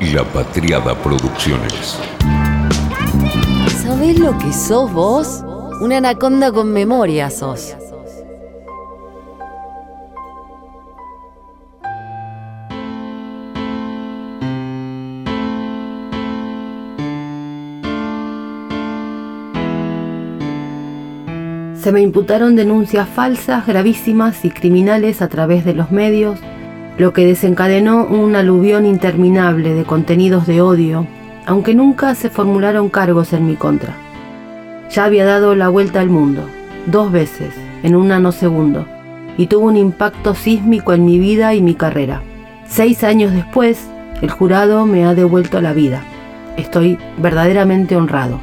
La Patriada Producciones. ¿Sabés lo que sos vos? Una anaconda con memoria sos. Se me imputaron denuncias falsas, gravísimas y criminales a través de los medios, lo que desencadenó un aluvión interminable de contenidos de odio, aunque nunca se formularon cargos en mi contra. Ya había dado la vuelta al mundo, dos veces, en un nanosegundo, y tuvo un impacto sísmico en mi vida y mi carrera. Seis años después, el jurado me ha devuelto la vida. Estoy verdaderamente honrado.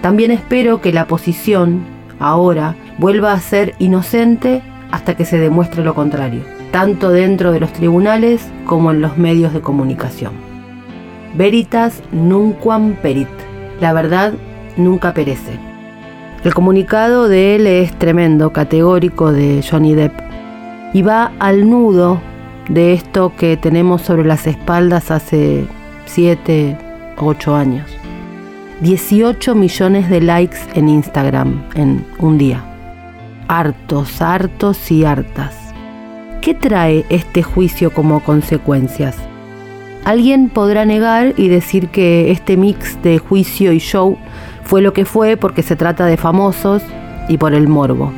También espero que la posición, ahora, vuelva a ser inocente hasta que se demuestre lo contrario, tanto dentro de los tribunales como en los medios de comunicación. Veritas nunquam perit. La verdad nunca perece. El comunicado de él es tremendo, categórico de Johnny Depp, y va al nudo de esto que tenemos sobre las espaldas hace 7, 8 años. 18 millones de likes en Instagram en un día. Hartos, hartos y hartas. ¿Qué trae este juicio como consecuencias? Alguien podrá negar y decir que este mix de juicio y show fue lo que fue porque se trata de famosos y por el morbo.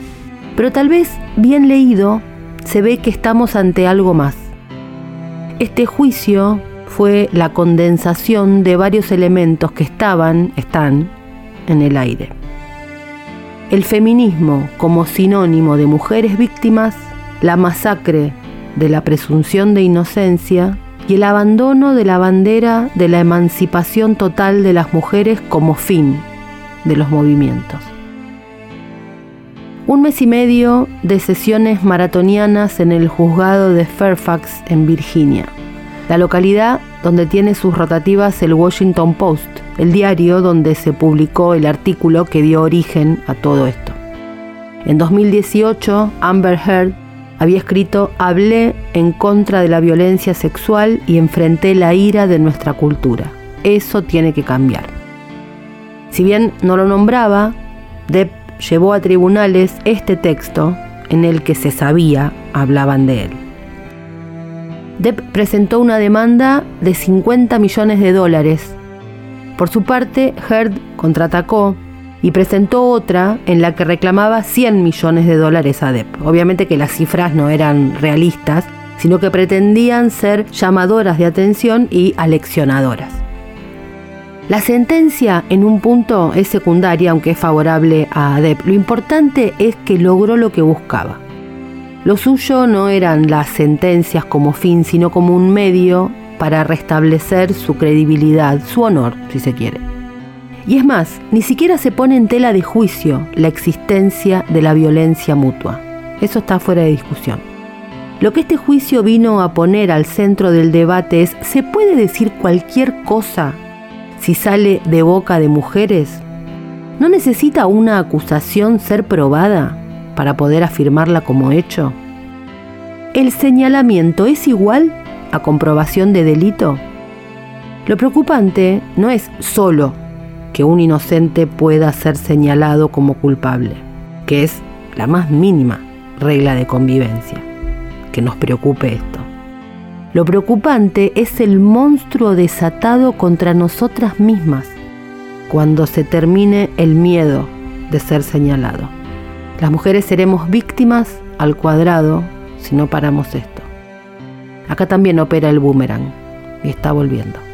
Pero tal vez, bien leído, se ve que estamos ante algo más. Este juicio fue la condensación de varios elementos que estaban, están, en el aire. El feminismo como sinónimo de mujeres víctimas, la masacre de la presunción de inocencia y el abandono de la bandera de la emancipación total de las mujeres como fin de los movimientos. Un mes y medio de sesiones maratonianas en el juzgado de Fairfax, en Virginia, la localidad donde tiene sus rotativas el Washington Post, el diario donde se publicó el artículo que dio origen a todo esto. En 2018, Amber Heard había escrito, hablé en contra de la violencia sexual y enfrenté la ira de nuestra cultura. Eso tiene que cambiar. Si bien no lo nombraba, Depp llevó a tribunales este texto en el que se sabía hablaban de él. Depp presentó una demanda de 50 millones de dólares. Por su parte, Heard contraatacó y presentó otra en la que reclamaba 100 millones de dólares a Depp. Obviamente que las cifras no eran realistas, sino que pretendían ser llamadoras de atención y aleccionadoras. La sentencia en un punto es secundaria, aunque es favorable a Depp. Lo importante es que logró lo que buscaba. Lo suyo no eran las sentencias como fin, sino como un medio para restablecer su credibilidad, su honor, si se quiere. Y es más, ni siquiera se pone en tela de juicio la existencia de la violencia mutua. Eso está fuera de discusión. Lo que este juicio vino a poner al centro del debate es, ¿se puede decir cualquier cosa si sale de boca de mujeres? ¿No necesita una acusación ser probada para poder afirmarla como hecho? ¿El señalamiento es igual a comprobación de delito? Lo preocupante no es solo que un inocente pueda ser señalado como culpable, que es la más mínima regla de convivencia. Que nos preocupe esto. Lo preocupante es el monstruo desatado contra nosotras mismas cuando se termine el miedo de ser señalado. Las mujeres seremos víctimas al cuadrado si no paramos esto. Acá también opera el boomerang y está volviendo.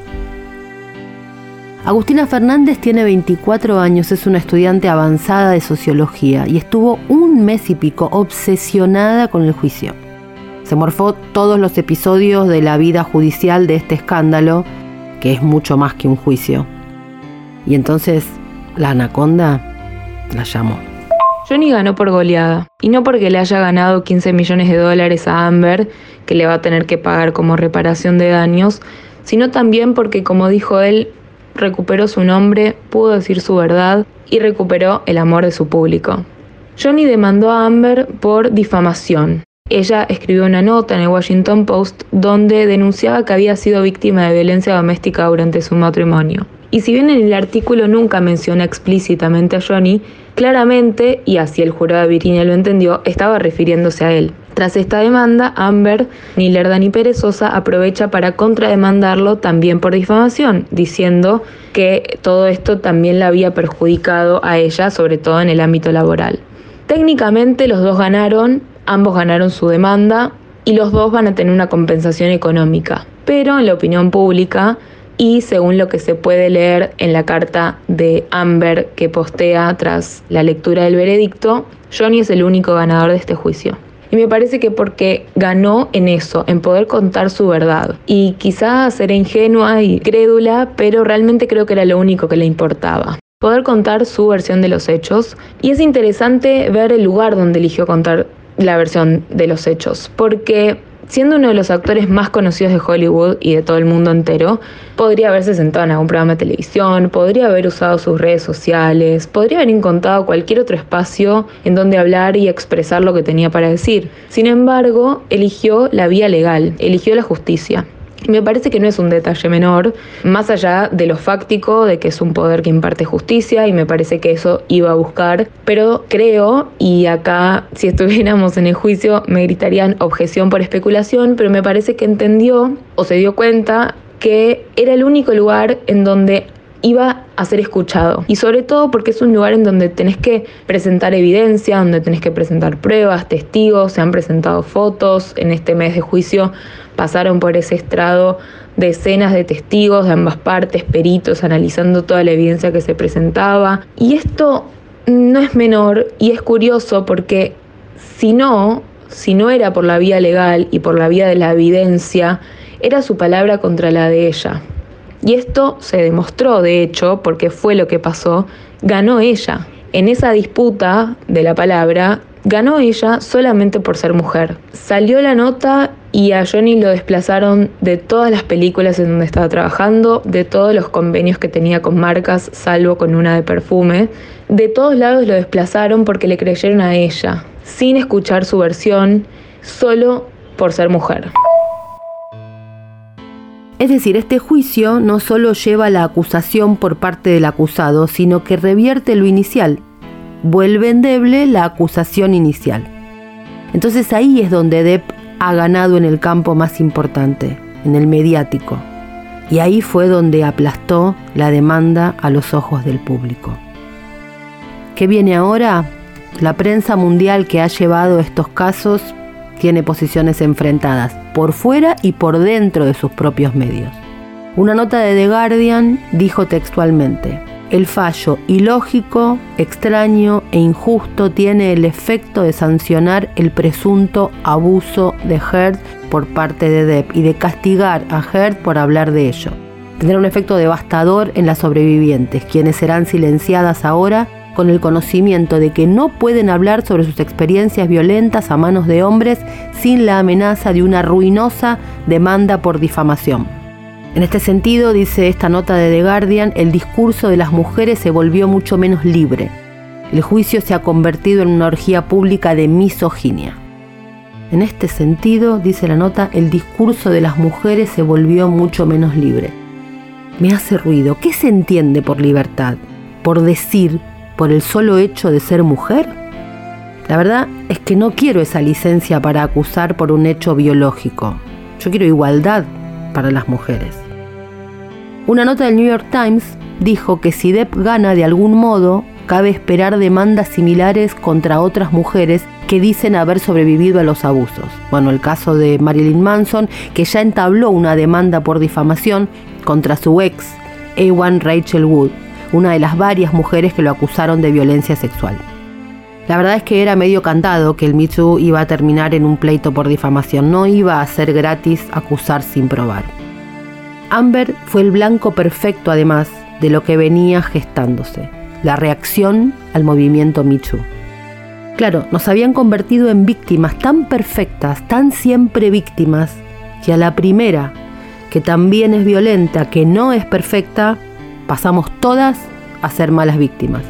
Agustina Fernández tiene 24 años, es una estudiante avanzada de sociología y estuvo un mes y pico obsesionada con el juicio. Se morfó todos los episodios de la vida judicial de este escándalo, que es mucho más que un juicio. Y entonces la anaconda la llamó. Johnny ganó por goleada, y no porque le haya ganado 15 millones de dólares a Amber, que le va a tener que pagar como reparación de daños, sino también porque, como dijo él, recuperó su nombre, pudo decir su verdad y recuperó el amor de su público. Johnny demandó a Amber por difamación, ella escribió una nota en el Washington Post donde denunciaba que había sido víctima de violencia doméstica durante su matrimonio. Y si bien en el artículo nunca menciona explícitamente a Johnny, claramente, y así el jurado Virginia lo entendió, estaba refiriéndose a él. Tras esta demanda, Amber, ni Lerda ni Perezosa aprovecha para contrademandarlo también por difamación, diciendo que todo esto también la había perjudicado a ella, sobre todo en el ámbito laboral. Técnicamente los dos ganaron, ambos ganaron su demanda y los dos van a tener una compensación económica. Pero en la opinión pública, y según lo que se puede leer en la carta de Amber que postea tras la lectura del veredicto, Johnny es el único ganador de este juicio. Y me parece que porque ganó en eso, en poder contar su verdad. Y quizás era ingenua y crédula, pero realmente creo que era lo único que le importaba. Poder contar su versión de los hechos. Y es interesante ver el lugar donde eligió contar la versión de los hechos, porque siendo uno de los actores más conocidos de Hollywood y de todo el mundo entero, podría haberse sentado en algún programa de televisión, podría haber usado sus redes sociales, podría haber encontrado cualquier otro espacio en donde hablar y expresar lo que tenía para decir. Sin embargo, eligió la vía legal, eligió la justicia. Me parece que no es un detalle menor, más allá de lo fáctico, de que es un poder que imparte justicia, y me parece que eso iba a buscar, pero creo, y acá si estuviéramos en el juicio me gritarían objeción por especulación, pero me parece que entendió o se dio cuenta que era el único lugar en donde iba a ser escuchado. Y sobre todo porque es un lugar en donde tenés que presentar evidencia, donde tenés que presentar pruebas, testigos, se han presentado fotos. En este mes de juicio pasaron por ese estrado decenas de testigos de ambas partes, peritos, analizando toda la evidencia que se presentaba. Y esto no es menor y es curioso porque si no, si no era por la vía legal y por la vía de la evidencia, era su palabra contra la de ella. Y esto se demostró, de hecho, porque fue lo que pasó, ganó ella. En esa disputa de la palabra, ganó ella solamente por ser mujer. Salió la nota y a Johnny lo desplazaron de todas las películas en donde estaba trabajando, de todos los convenios que tenía con marcas, salvo con una de perfume. De todos lados lo desplazaron porque le creyeron a ella, sin escuchar su versión, solo por ser mujer. Es decir, este juicio no solo lleva la acusación por parte del acusado, sino que revierte lo inicial, vuelve endeble la acusación inicial. Entonces ahí es donde Depp ha ganado en el campo más importante, en el mediático. Y ahí fue donde aplastó la demanda a los ojos del público. ¿Qué viene ahora? La prensa mundial que ha llevado estos casos tiene posiciones enfrentadas, por fuera y por dentro de sus propios medios. Una nota de The Guardian dijo textualmente, el fallo ilógico, extraño e injusto tiene el efecto de sancionar el presunto abuso de Heard por parte de Depp y de castigar a Heard por hablar de ello. Tendrá un efecto devastador en las sobrevivientes, quienes serán silenciadas ahora con el conocimiento de que no pueden hablar sobre sus experiencias violentas a manos de hombres sin la amenaza de una ruinosa demanda por difamación. En este sentido, dice esta nota de The Guardian, el discurso de las mujeres se volvió mucho menos libre. El juicio se ha convertido en una orgía pública de misoginia. En este sentido, dice la nota, el discurso de las mujeres se volvió mucho menos libre. Me hace ruido. ¿Qué se entiende por libertad? Por decir, por el solo hecho de ser mujer? La verdad es que no quiero esa licencia para acusar por un hecho biológico. Yo quiero igualdad para las mujeres. Una nota del New York Times dijo que si Depp gana de algún modo, cabe esperar demandas similares contra otras mujeres que dicen haber sobrevivido a los abusos. Bueno, el caso de Marilyn Manson, que ya entabló una demanda por difamación contra su ex, A1 Rachel Wood, una de las varias mujeres que lo acusaron de violencia sexual. La verdad es que era medio cantado que el Me iba a terminar en un pleito por difamación, no iba a ser gratis acusar sin probar. Amber fue el blanco perfecto además de lo que venía gestándose, la reacción al movimiento Me Claro, nos habían convertido en víctimas tan perfectas, tan siempre víctimas, que a la primera, que también es violenta, que no es perfecta, pasamos todas a ser malas víctimas.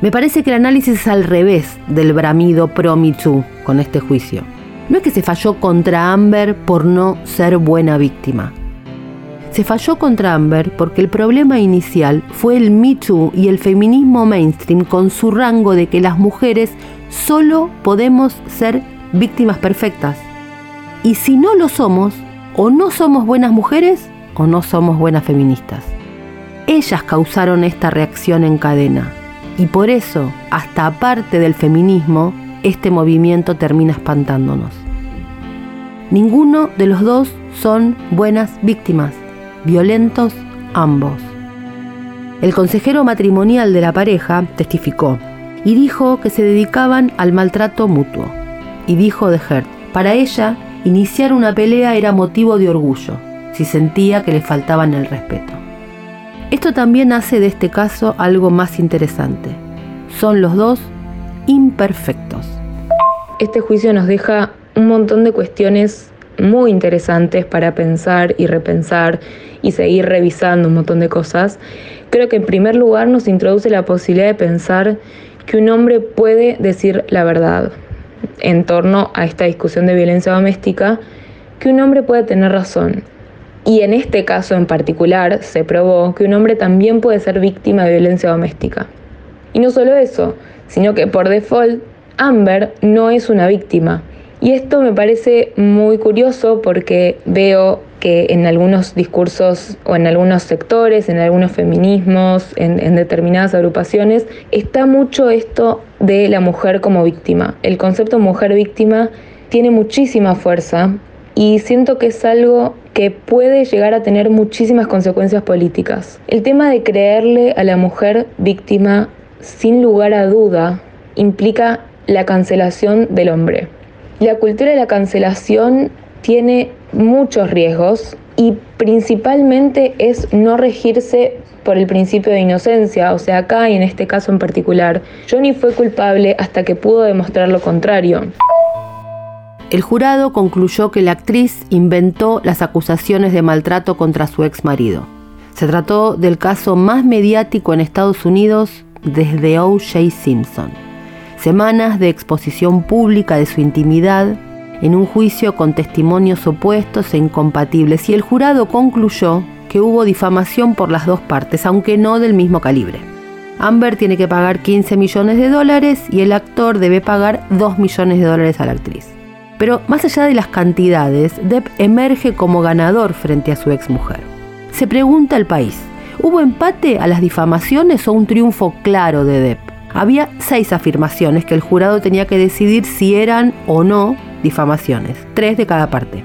Me parece que el análisis es al revés del bramido pro Michu. con este juicio. No es que se falló contra Amber por no ser buena víctima. Se falló contra Amber porque el problema inicial fue el Too y el feminismo mainstream con su rango de que las mujeres solo podemos ser víctimas perfectas. Y si no lo somos, o no somos buenas mujeres o no somos buenas feministas. Ellas causaron esta reacción en cadena. Y por eso, hasta aparte del feminismo, este movimiento termina espantándonos. Ninguno de los dos son buenas víctimas, violentos ambos. El consejero matrimonial de la pareja testificó y dijo que se dedicaban al maltrato mutuo. Y dijo de Hert, para ella, iniciar una pelea era motivo de orgullo, si sentía que le faltaban el respeto. Esto también hace de este caso algo más interesante. Son los dos imperfectos. Este juicio nos deja un montón de cuestiones muy interesantes para pensar y repensar y seguir revisando un montón de cosas. Creo que en primer lugar nos introduce la posibilidad de pensar que un hombre puede decir la verdad en torno a esta discusión de violencia doméstica, que un hombre puede tener razón. Y en este caso en particular se probó que un hombre también puede ser víctima de violencia doméstica. Y no solo eso, sino que por default Amber no es una víctima. Y esto me parece muy curioso porque veo que en algunos discursos o en algunos sectores, en algunos feminismos, en, determinadas agrupaciones, está mucho esto de la mujer como víctima. El concepto mujer víctima tiene muchísima fuerza y siento que es algo que puede llegar a tener muchísimas consecuencias políticas. El tema de creerle a la mujer víctima sin lugar a duda implica la cancelación del hombre. La cultura de la cancelación tiene muchos riesgos y principalmente es no regirse por el principio de inocencia, o sea, acá y en este caso en particular, Johnny fue culpable hasta que pudo demostrar lo contrario. El jurado concluyó que la actriz inventó las acusaciones de maltrato contra su ex marido. Se trató del caso más mediático en Estados Unidos desde O.J. Simpson. Semanas de exposición pública de su intimidad en un juicio con testimonios opuestos e incompatibles y el jurado concluyó que hubo difamación por las dos partes, aunque no del mismo calibre. Amber tiene que pagar 15 millones de dólares y el actor debe pagar 2 millones de dólares a la actriz. Pero más allá de las cantidades, Depp emerge como ganador frente a su exmujer. Se pregunta al país, ¿hubo empate a las difamaciones o un triunfo claro de Depp? Había seis afirmaciones que el jurado tenía que decidir si eran o no difamaciones, tres de cada parte.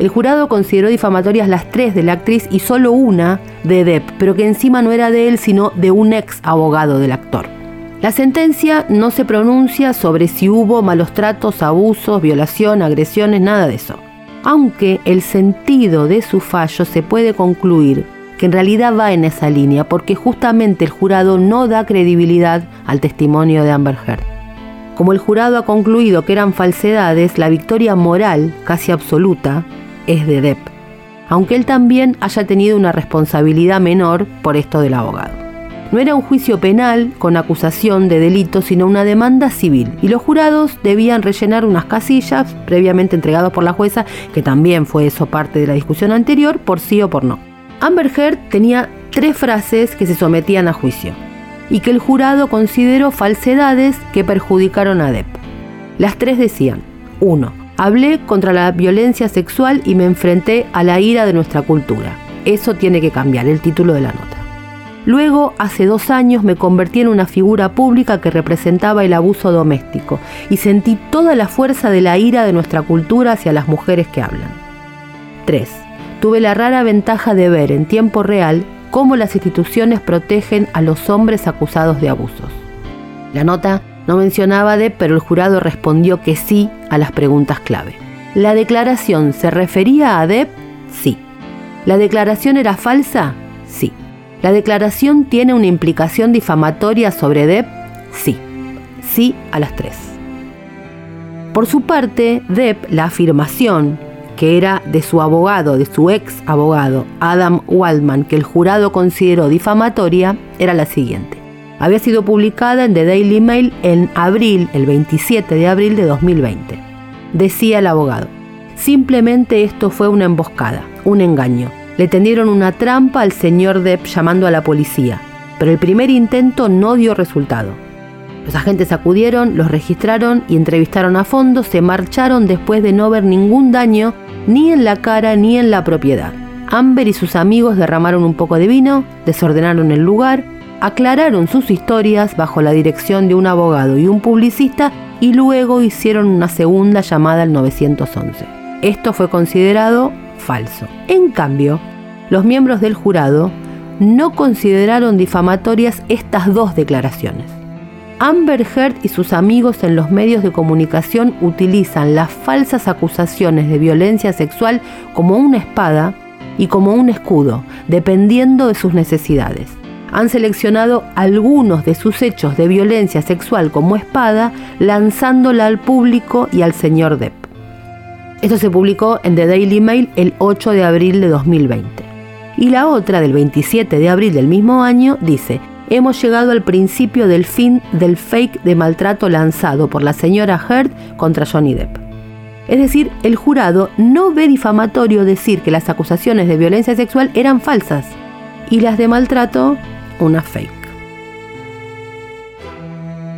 El jurado consideró difamatorias las tres de la actriz y solo una de Depp, pero que encima no era de él, sino de un ex abogado del actor. La sentencia no se pronuncia sobre si hubo malos tratos, abusos, violación, agresiones, nada de eso. Aunque el sentido de su fallo se puede concluir que en realidad va en esa línea, porque justamente el jurado no da credibilidad al testimonio de Amber Heard. Como el jurado ha concluido que eran falsedades, la victoria moral, casi absoluta, es de Depp, aunque él también haya tenido una responsabilidad menor por esto del abogado. No era un juicio penal con acusación de delito, sino una demanda civil, y los jurados debían rellenar unas casillas previamente entregadas por la jueza, que también fue eso parte de la discusión anterior, por sí o por no. Amber Heard tenía tres frases que se sometían a juicio y que el jurado consideró falsedades que perjudicaron a Depp. Las tres decían, 1. Hablé contra la violencia sexual y me enfrenté a la ira de nuestra cultura. Eso tiene que cambiar, el título de la nota. Luego, hace dos años, me convertí en una figura pública que representaba el abuso doméstico y sentí toda la fuerza de la ira de nuestra cultura hacia las mujeres que hablan. 3. Tuve la rara ventaja de ver en tiempo real cómo las instituciones protegen a los hombres acusados de abusos. La nota no mencionaba de, pero el jurado respondió que sí a las preguntas clave. ¿La declaración se refería a Depp? Sí. ¿La declaración era falsa? Sí. ¿La declaración tiene una implicación difamatoria sobre Depp? Sí. Sí a las tres. Por su parte, Depp, la afirmación que era de su abogado, de su ex abogado, Adam Waldman, que el jurado consideró difamatoria, era la siguiente. Había sido publicada en The Daily Mail en abril, el 27 de abril de 2020. Decía el abogado, simplemente esto fue una emboscada, un engaño. Le tendieron una trampa al señor Depp llamando a la policía, pero el primer intento no dio resultado. Los agentes acudieron, los registraron y entrevistaron a fondo, se marcharon después de no ver ningún daño ni en la cara ni en la propiedad. Amber y sus amigos derramaron un poco de vino, desordenaron el lugar, aclararon sus historias bajo la dirección de un abogado y un publicista y luego hicieron una segunda llamada al 911. Esto fue considerado falso. En cambio, los miembros del jurado no consideraron difamatorias estas dos declaraciones. Amber Heard y sus amigos en los medios de comunicación utilizan las falsas acusaciones de violencia sexual como una espada y como un escudo, dependiendo de sus necesidades. Han seleccionado algunos de sus hechos de violencia sexual como espada, lanzándola al público y al señor Depp. Esto se publicó en The Daily Mail el 8 de abril de 2020. Y la otra, del 27 de abril del mismo año, dice, hemos llegado al principio del fin del fake de maltrato lanzado por la señora Heard contra Johnny Depp. Es decir, el jurado no ve difamatorio decir que las acusaciones de violencia sexual eran falsas y las de maltrato una fake.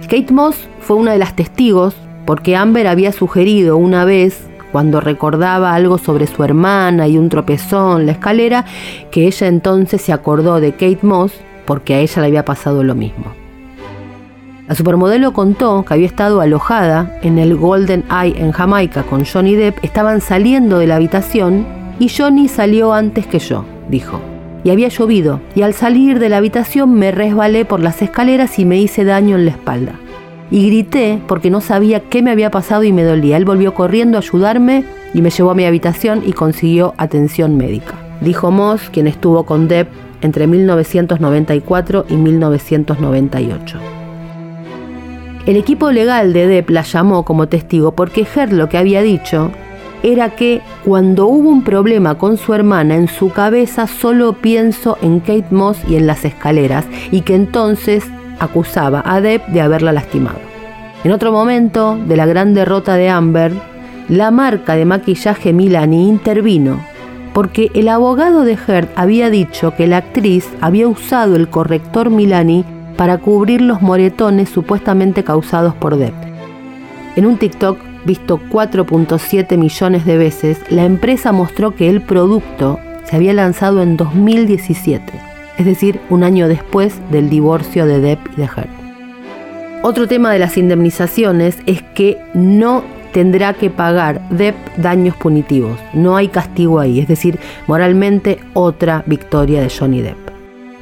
Kate Moss fue una de las testigos porque Amber había sugerido una vez cuando recordaba algo sobre su hermana y un tropezón en la escalera, que ella entonces se acordó de Kate Moss porque a ella le había pasado lo mismo. La supermodelo contó que había estado alojada en el Golden Eye en Jamaica con Johnny Depp, estaban saliendo de la habitación y Johnny salió antes que yo, dijo. Y había llovido, y al salir de la habitación me resbalé por las escaleras y me hice daño en la espalda. Y grité porque no sabía qué me había pasado y me dolía. Él volvió corriendo a ayudarme y me llevó a mi habitación y consiguió atención médica. Dijo Moss, quien estuvo con Depp entre 1994 y 1998. El equipo legal de Depp la llamó como testigo porque Heard lo que había dicho era que cuando hubo un problema con su hermana en su cabeza solo pienso en Kate Moss y en las escaleras y que entonces acusaba a Depp de haberla lastimado. En otro momento de la gran derrota de Amber, la marca de maquillaje Milani intervino porque el abogado de Heard había dicho que la actriz había usado el corrector Milani para cubrir los moretones supuestamente causados por Depp. En un TikTok visto 4.7 millones de veces, la empresa mostró que el producto se había lanzado en 2017, es decir, un año después del divorcio de Depp y de Heard. Otro tema de las indemnizaciones es que no tendrá que pagar Depp daños punitivos. No hay castigo ahí, es decir, moralmente otra victoria de Johnny Depp.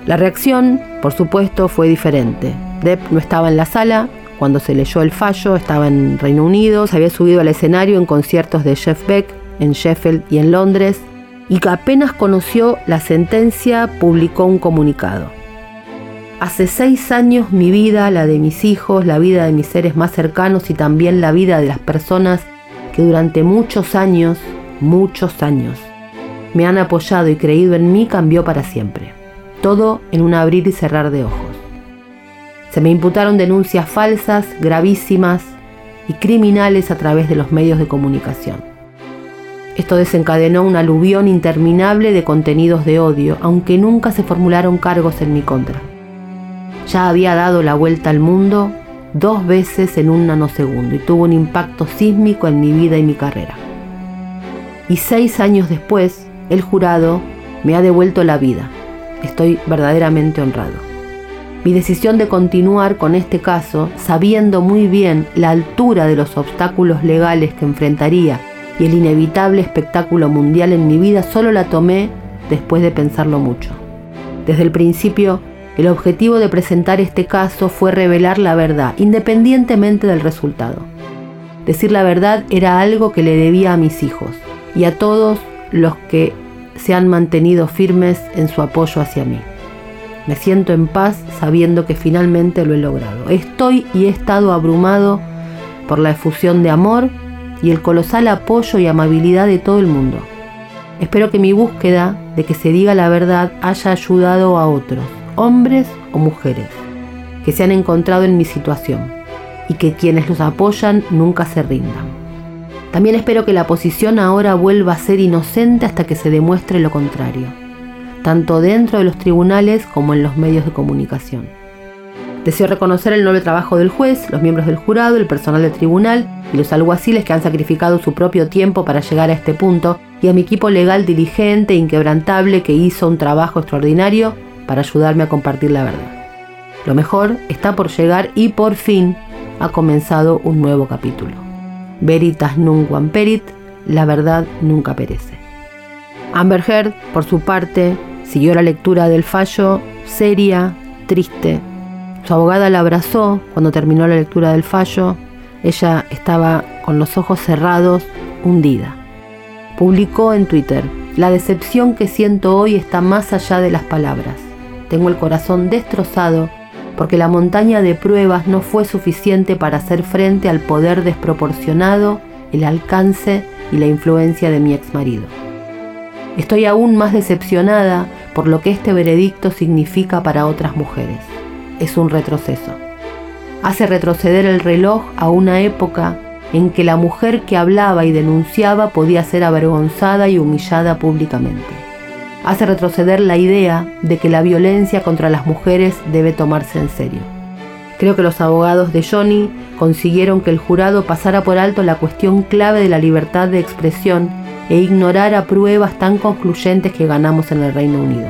La reacción, por supuesto, fue diferente. Depp no estaba en la sala cuando se leyó el fallo, estaba en Reino Unido, se había subido al escenario en conciertos de Jeff Beck en Sheffield y en Londres, y que apenas conoció la sentencia publicó un comunicado. Hace seis años mi vida, la de mis hijos, la vida de mis seres más cercanos y también la vida de las personas que durante muchos años, muchos años, me han apoyado y creído en mí cambió para siempre. Todo en un abrir y cerrar de ojos. Se me imputaron denuncias falsas, gravísimas y criminales a través de los medios de comunicación. Esto desencadenó un aluvión interminable de contenidos de odio, aunque nunca se formularon cargos en mi contra ya había dado la vuelta al mundo dos veces en un nanosegundo y tuvo un impacto sísmico en mi vida y mi carrera. Y seis años después, el jurado me ha devuelto la vida. Estoy verdaderamente honrado. Mi decisión de continuar con este caso, sabiendo muy bien la altura de los obstáculos legales que enfrentaría y el inevitable espectáculo mundial en mi vida, solo la tomé después de pensarlo mucho. Desde el principio el objetivo de presentar este caso fue revelar la verdad, independientemente del resultado. Decir la verdad era algo que le debía a mis hijos y a todos los que se han mantenido firmes en su apoyo hacia mí. Me siento en paz sabiendo que finalmente lo he logrado. Estoy y he estado abrumado por la efusión de amor y el colosal apoyo y amabilidad de todo el mundo. Espero que mi búsqueda de que se diga la verdad haya ayudado a otros hombres o mujeres. que se han encontrado en mi situación y que quienes los apoyan nunca se rindan. También espero que la posición ahora vuelva a ser inocente hasta que se demuestre lo contrario, tanto dentro de los tribunales como en los medios de comunicación. Deseo reconocer el noble trabajo del juez, los miembros del jurado, el personal del tribunal y los alguaciles que han sacrificado su propio tiempo para llegar a este punto, y a mi equipo legal diligente e inquebrantable que hizo un trabajo extraordinario para ayudarme a compartir la verdad. Lo mejor está por llegar y por fin ha comenzado un nuevo capítulo. Veritas nunc perit, la verdad nunca perece. Amber Heard, por su parte, siguió la lectura del fallo seria, triste. Su abogada la abrazó cuando terminó la lectura del fallo. Ella estaba con los ojos cerrados, hundida. Publicó en Twitter, la decepción que siento hoy está más allá de las palabras. Tengo el corazón destrozado porque la montaña de pruebas no fue suficiente para hacer frente al poder desproporcionado, el alcance y la influencia de mi exmarido. Estoy aún más decepcionada por lo que este veredicto significa para otras mujeres. Es un retroceso. Hace retroceder el reloj a una época en que la mujer que hablaba y denunciaba podía ser avergonzada y humillada públicamente hace retroceder la idea de que la violencia contra las mujeres debe tomarse en serio. Creo que los abogados de Johnny consiguieron que el jurado pasara por alto la cuestión clave de la libertad de expresión e ignorara pruebas tan concluyentes que ganamos en el Reino Unido.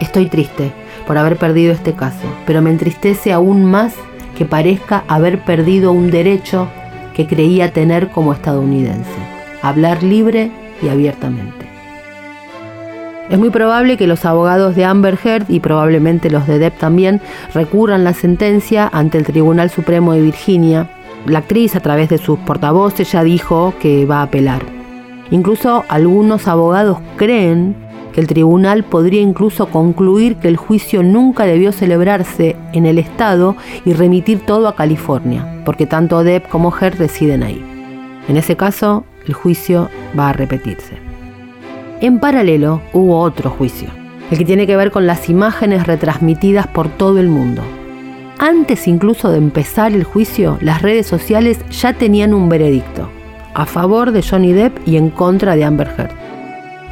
Estoy triste por haber perdido este caso, pero me entristece aún más que parezca haber perdido un derecho que creía tener como estadounidense, hablar libre y abiertamente. Es muy probable que los abogados de Amber Heard y probablemente los de Depp también recurran la sentencia ante el Tribunal Supremo de Virginia. La actriz a través de sus portavoces ya dijo que va a apelar. Incluso algunos abogados creen el tribunal podría incluso concluir que el juicio nunca debió celebrarse en el estado y remitir todo a California, porque tanto Depp como Heard residen ahí. En ese caso, el juicio va a repetirse. En paralelo hubo otro juicio, el que tiene que ver con las imágenes retransmitidas por todo el mundo. Antes incluso de empezar el juicio, las redes sociales ya tenían un veredicto, a favor de Johnny Depp y en contra de Amber Heard.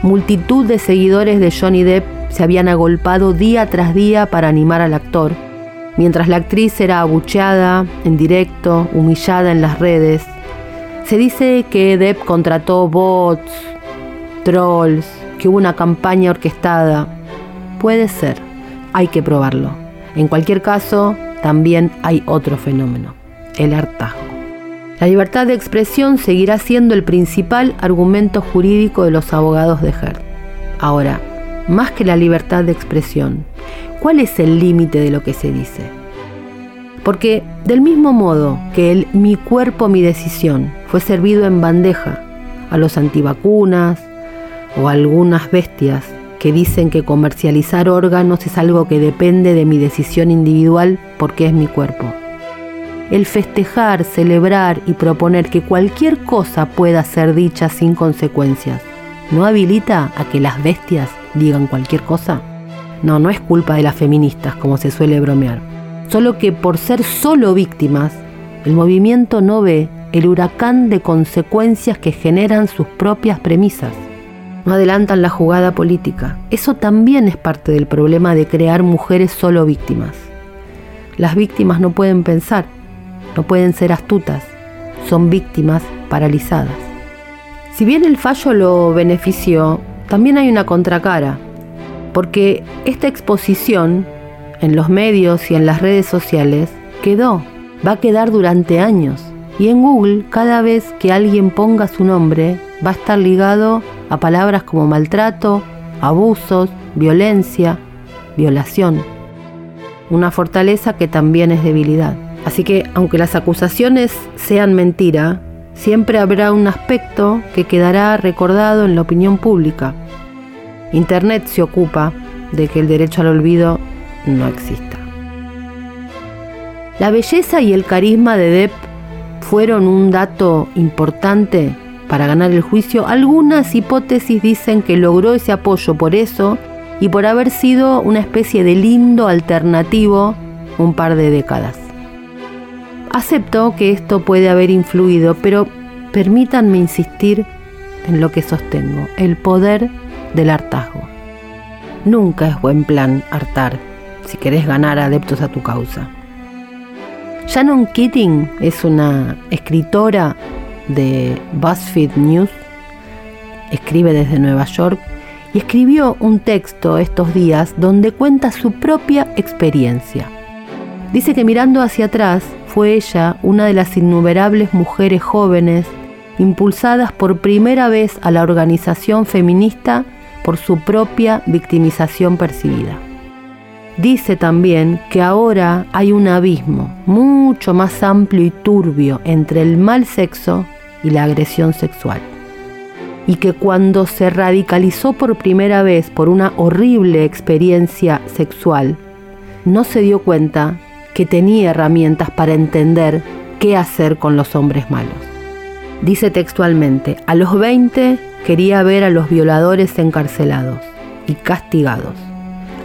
Multitud de seguidores de Johnny Depp se habían agolpado día tras día para animar al actor, mientras la actriz era abucheada en directo, humillada en las redes. Se dice que Depp contrató bots, trolls, que hubo una campaña orquestada. Puede ser, hay que probarlo. En cualquier caso, también hay otro fenómeno, el hartazgo. La libertad de expresión seguirá siendo el principal argumento jurídico de los abogados de Heard. Ahora, más que la libertad de expresión, ¿cuál es el límite de lo que se dice? Porque del mismo modo que el mi cuerpo, mi decisión fue servido en bandeja a los antivacunas, o algunas bestias que dicen que comercializar órganos es algo que depende de mi decisión individual porque es mi cuerpo. El festejar, celebrar y proponer que cualquier cosa pueda ser dicha sin consecuencias, ¿no habilita a que las bestias digan cualquier cosa? No, no es culpa de las feministas, como se suele bromear. Solo que por ser solo víctimas, el movimiento no ve el huracán de consecuencias que generan sus propias premisas no adelantan la jugada política. Eso también es parte del problema de crear mujeres solo víctimas. Las víctimas no pueden pensar, no pueden ser astutas, son víctimas paralizadas. Si bien el fallo lo benefició, también hay una contracara, porque esta exposición en los medios y en las redes sociales quedó, va a quedar durante años. Y en Google, cada vez que alguien ponga su nombre, va a estar ligado a palabras como maltrato, abusos, violencia, violación. Una fortaleza que también es debilidad. Así que aunque las acusaciones sean mentira, siempre habrá un aspecto que quedará recordado en la opinión pública. Internet se ocupa de que el derecho al olvido no exista. La belleza y el carisma de Depp fueron un dato importante para ganar el juicio, algunas hipótesis dicen que logró ese apoyo por eso y por haber sido una especie de lindo alternativo un par de décadas. Acepto que esto puede haber influido, pero permítanme insistir en lo que sostengo, el poder del hartazgo. Nunca es buen plan hartar si querés ganar adeptos a tu causa. Shannon Keating es una escritora de BuzzFeed News, escribe desde Nueva York y escribió un texto estos días donde cuenta su propia experiencia. Dice que mirando hacia atrás fue ella una de las innumerables mujeres jóvenes impulsadas por primera vez a la organización feminista por su propia victimización percibida. Dice también que ahora hay un abismo mucho más amplio y turbio entre el mal sexo y la agresión sexual. Y que cuando se radicalizó por primera vez por una horrible experiencia sexual, no se dio cuenta que tenía herramientas para entender qué hacer con los hombres malos. Dice textualmente, a los 20 quería ver a los violadores encarcelados y castigados.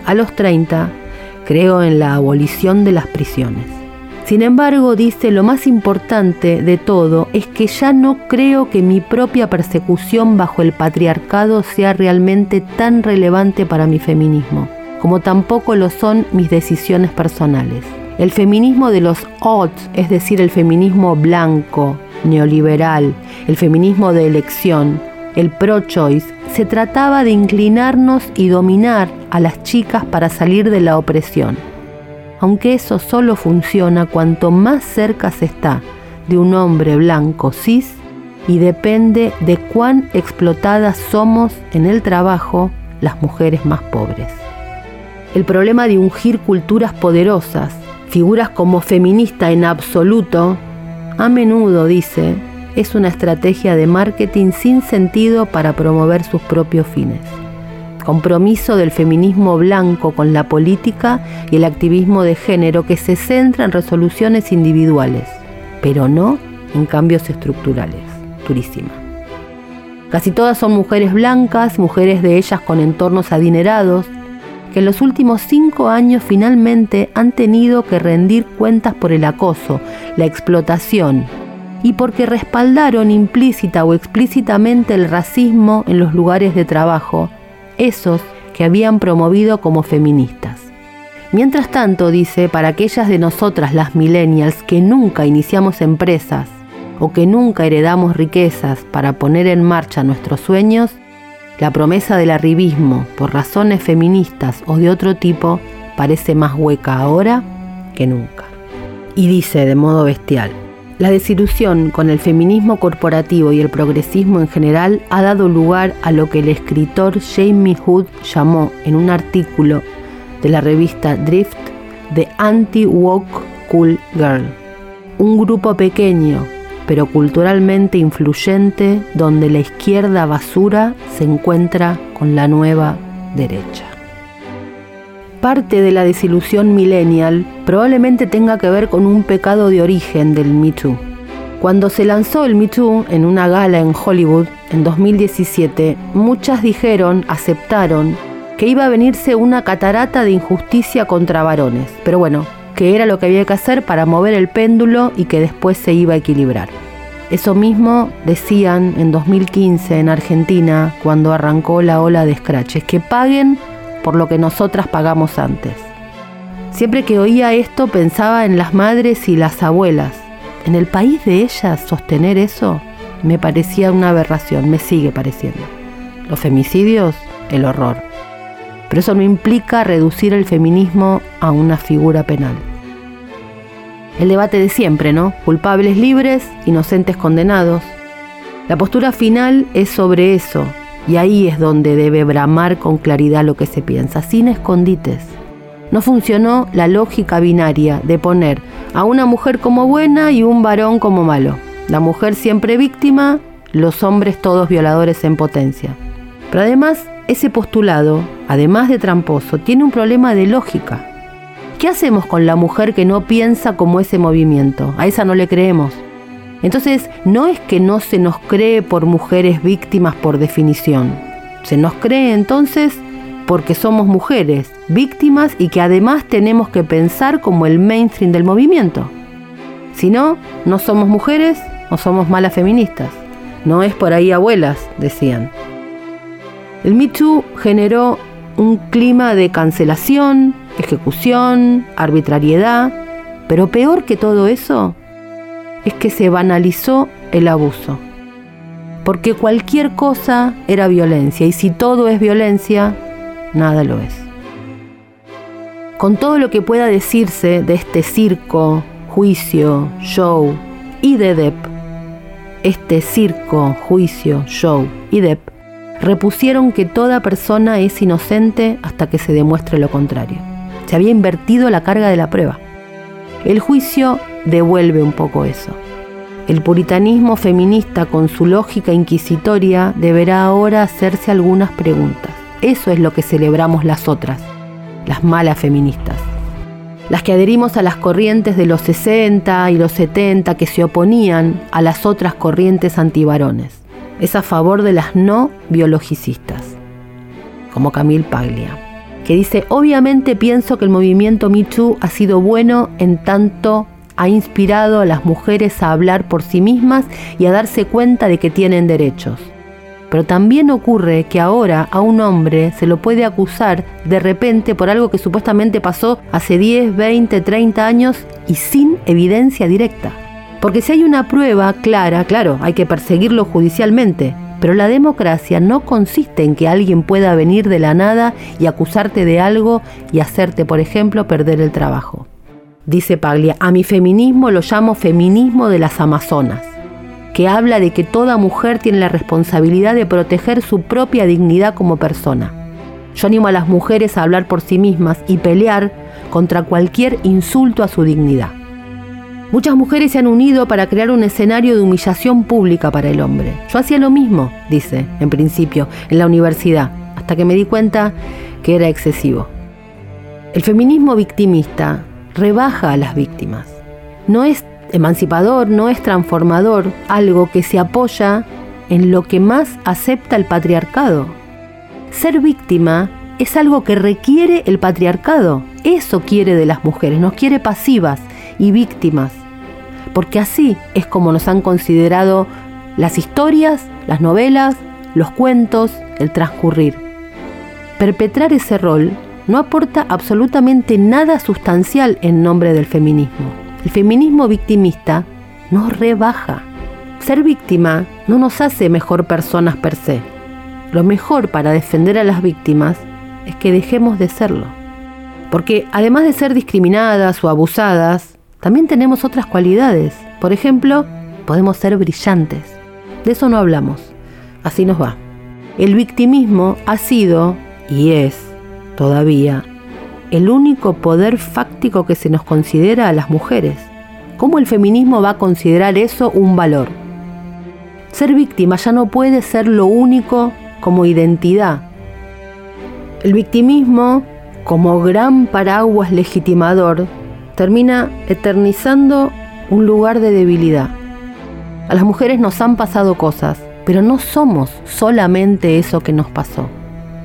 A los 30 creo en la abolición de las prisiones. Sin embargo, dice, lo más importante de todo es que ya no creo que mi propia persecución bajo el patriarcado sea realmente tan relevante para mi feminismo, como tampoco lo son mis decisiones personales. El feminismo de los odds, es decir, el feminismo blanco, neoliberal, el feminismo de elección, el pro-choice, se trataba de inclinarnos y dominar a las chicas para salir de la opresión. Aunque eso solo funciona cuanto más cerca se está de un hombre blanco cis y depende de cuán explotadas somos en el trabajo las mujeres más pobres. El problema de ungir culturas poderosas, figuras como feminista en absoluto, a menudo dice, es una estrategia de marketing sin sentido para promover sus propios fines. Compromiso del feminismo blanco con la política y el activismo de género que se centra en resoluciones individuales, pero no en cambios estructurales. Turísima. Casi todas son mujeres blancas, mujeres de ellas con entornos adinerados, que en los últimos cinco años finalmente han tenido que rendir cuentas por el acoso, la explotación y porque respaldaron implícita o explícitamente el racismo en los lugares de trabajo, esos que habían promovido como feministas. Mientras tanto, dice, para aquellas de nosotras las millennials que nunca iniciamos empresas o que nunca heredamos riquezas para poner en marcha nuestros sueños, la promesa del arribismo por razones feministas o de otro tipo parece más hueca ahora que nunca. Y dice de modo bestial, la desilusión con el feminismo corporativo y el progresismo en general ha dado lugar a lo que el escritor Jamie Hood llamó en un artículo de la revista Drift The Anti-Woke Cool Girl, un grupo pequeño pero culturalmente influyente donde la izquierda basura se encuentra con la nueva derecha. Parte de la desilusión millennial probablemente tenga que ver con un pecado de origen del Me Too. Cuando se lanzó el Me Too en una gala en Hollywood en 2017, muchas dijeron, aceptaron, que iba a venirse una catarata de injusticia contra varones, pero bueno, que era lo que había que hacer para mover el péndulo y que después se iba a equilibrar. Eso mismo decían en 2015 en Argentina cuando arrancó la ola de scratches, que paguen por lo que nosotras pagamos antes. Siempre que oía esto pensaba en las madres y las abuelas. En el país de ellas sostener eso me parecía una aberración, me sigue pareciendo. Los femicidios, el horror. Pero eso no implica reducir el feminismo a una figura penal. El debate de siempre, ¿no? Culpables libres, inocentes condenados. La postura final es sobre eso, y ahí es donde debe bramar con claridad lo que se piensa, sin escondites. No funcionó la lógica binaria de poner a una mujer como buena y un varón como malo. La mujer siempre víctima, los hombres todos violadores en potencia. Pero además, ese postulado, además de tramposo, tiene un problema de lógica. ¿Qué hacemos con la mujer que no piensa como ese movimiento? A esa no le creemos. Entonces, no es que no se nos cree por mujeres víctimas por definición. Se nos cree entonces porque somos mujeres, víctimas y que además tenemos que pensar como el mainstream del movimiento. Si no, no somos mujeres o somos malas feministas. No es por ahí abuelas, decían. El Me Too generó un clima de cancelación, ejecución, arbitrariedad, pero peor que todo eso es que se banalizó el abuso. Porque cualquier cosa era violencia y si todo es violencia, nada lo es. Con todo lo que pueda decirse de este circo, juicio, show y de Depp, este circo, juicio, show y Depp repusieron que toda persona es inocente hasta que se demuestre lo contrario. Se había invertido la carga de la prueba. El juicio devuelve un poco eso. El puritanismo feminista con su lógica inquisitoria deberá ahora hacerse algunas preguntas. Eso es lo que celebramos las otras, las malas feministas. Las que adherimos a las corrientes de los 60 y los 70 que se oponían a las otras corrientes antivarones. Es a favor de las no biologicistas, como Camille Paglia, que dice, obviamente pienso que el movimiento Me Too ha sido bueno en tanto ha inspirado a las mujeres a hablar por sí mismas y a darse cuenta de que tienen derechos. Pero también ocurre que ahora a un hombre se lo puede acusar de repente por algo que supuestamente pasó hace 10, 20, 30 años y sin evidencia directa. Porque si hay una prueba clara, claro, hay que perseguirlo judicialmente. Pero la democracia no consiste en que alguien pueda venir de la nada y acusarte de algo y hacerte, por ejemplo, perder el trabajo. Dice Paglia, a mi feminismo lo llamo feminismo de las Amazonas que habla de que toda mujer tiene la responsabilidad de proteger su propia dignidad como persona. Yo animo a las mujeres a hablar por sí mismas y pelear contra cualquier insulto a su dignidad. Muchas mujeres se han unido para crear un escenario de humillación pública para el hombre. Yo hacía lo mismo, dice, en principio, en la universidad, hasta que me di cuenta que era excesivo. El feminismo victimista rebaja a las víctimas. No es emancipador, no es transformador, algo que se apoya en lo que más acepta el patriarcado. Ser víctima es algo que requiere el patriarcado. Eso quiere de las mujeres, nos quiere pasivas y víctimas. Porque así es como nos han considerado las historias, las novelas, los cuentos, el transcurrir. Perpetrar ese rol no aporta absolutamente nada sustancial en nombre del feminismo. El feminismo victimista nos rebaja. Ser víctima no nos hace mejor personas per se. Lo mejor para defender a las víctimas es que dejemos de serlo. Porque además de ser discriminadas o abusadas, también tenemos otras cualidades. Por ejemplo, podemos ser brillantes. De eso no hablamos. Así nos va. El victimismo ha sido y es todavía el único poder fáctico que se nos considera a las mujeres. ¿Cómo el feminismo va a considerar eso un valor? Ser víctima ya no puede ser lo único como identidad. El victimismo, como gran paraguas legitimador, termina eternizando un lugar de debilidad. A las mujeres nos han pasado cosas, pero no somos solamente eso que nos pasó.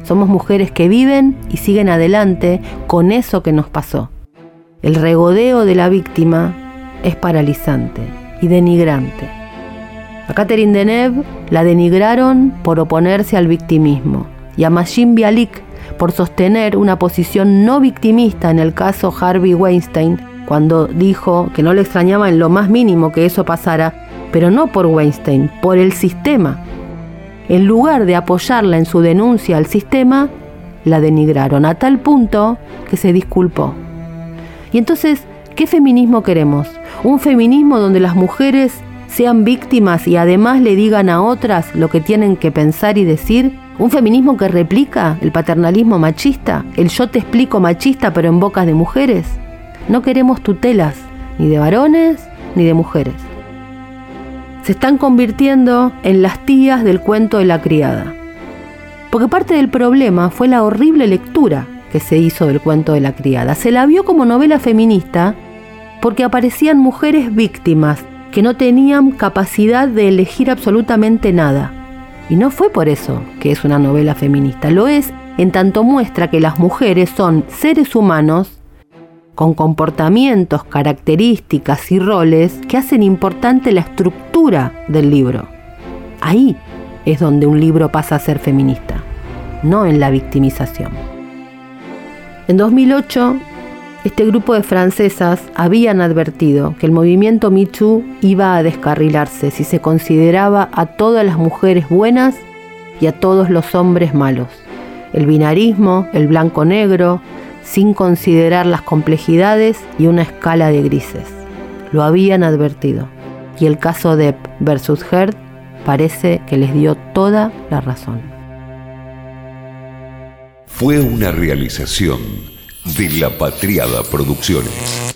Somos mujeres que viven y siguen adelante con eso que nos pasó. El regodeo de la víctima es paralizante y denigrante. A Catherine Deneuve la denigraron por oponerse al victimismo y a Machine Bialik por sostener una posición no victimista en el caso Harvey Weinstein cuando dijo que no le extrañaba en lo más mínimo que eso pasara, pero no por Weinstein, por el sistema en lugar de apoyarla en su denuncia al sistema, la denigraron a tal punto que se disculpó. Y entonces, ¿qué feminismo queremos? ¿Un feminismo donde las mujeres sean víctimas y además le digan a otras lo que tienen que pensar y decir? ¿Un feminismo que replica el paternalismo machista? ¿El yo te explico machista pero en bocas de mujeres? No queremos tutelas, ni de varones ni de mujeres se están convirtiendo en las tías del cuento de la criada. Porque parte del problema fue la horrible lectura que se hizo del cuento de la criada. Se la vio como novela feminista porque aparecían mujeres víctimas que no tenían capacidad de elegir absolutamente nada. Y no fue por eso que es una novela feminista, lo es en tanto muestra que las mujeres son seres humanos con comportamientos, características y roles que hacen importante la estructura del libro. Ahí es donde un libro pasa a ser feminista, no en la victimización. En 2008, este grupo de francesas habían advertido que el movimiento Too iba a descarrilarse si se consideraba a todas las mujeres buenas y a todos los hombres malos. El binarismo, el blanco-negro, sin considerar las complejidades y una escala de grises. Lo habían advertido. Y el caso Depp versus Heard parece que les dio toda la razón. Fue una realización de La Patriada Producciones.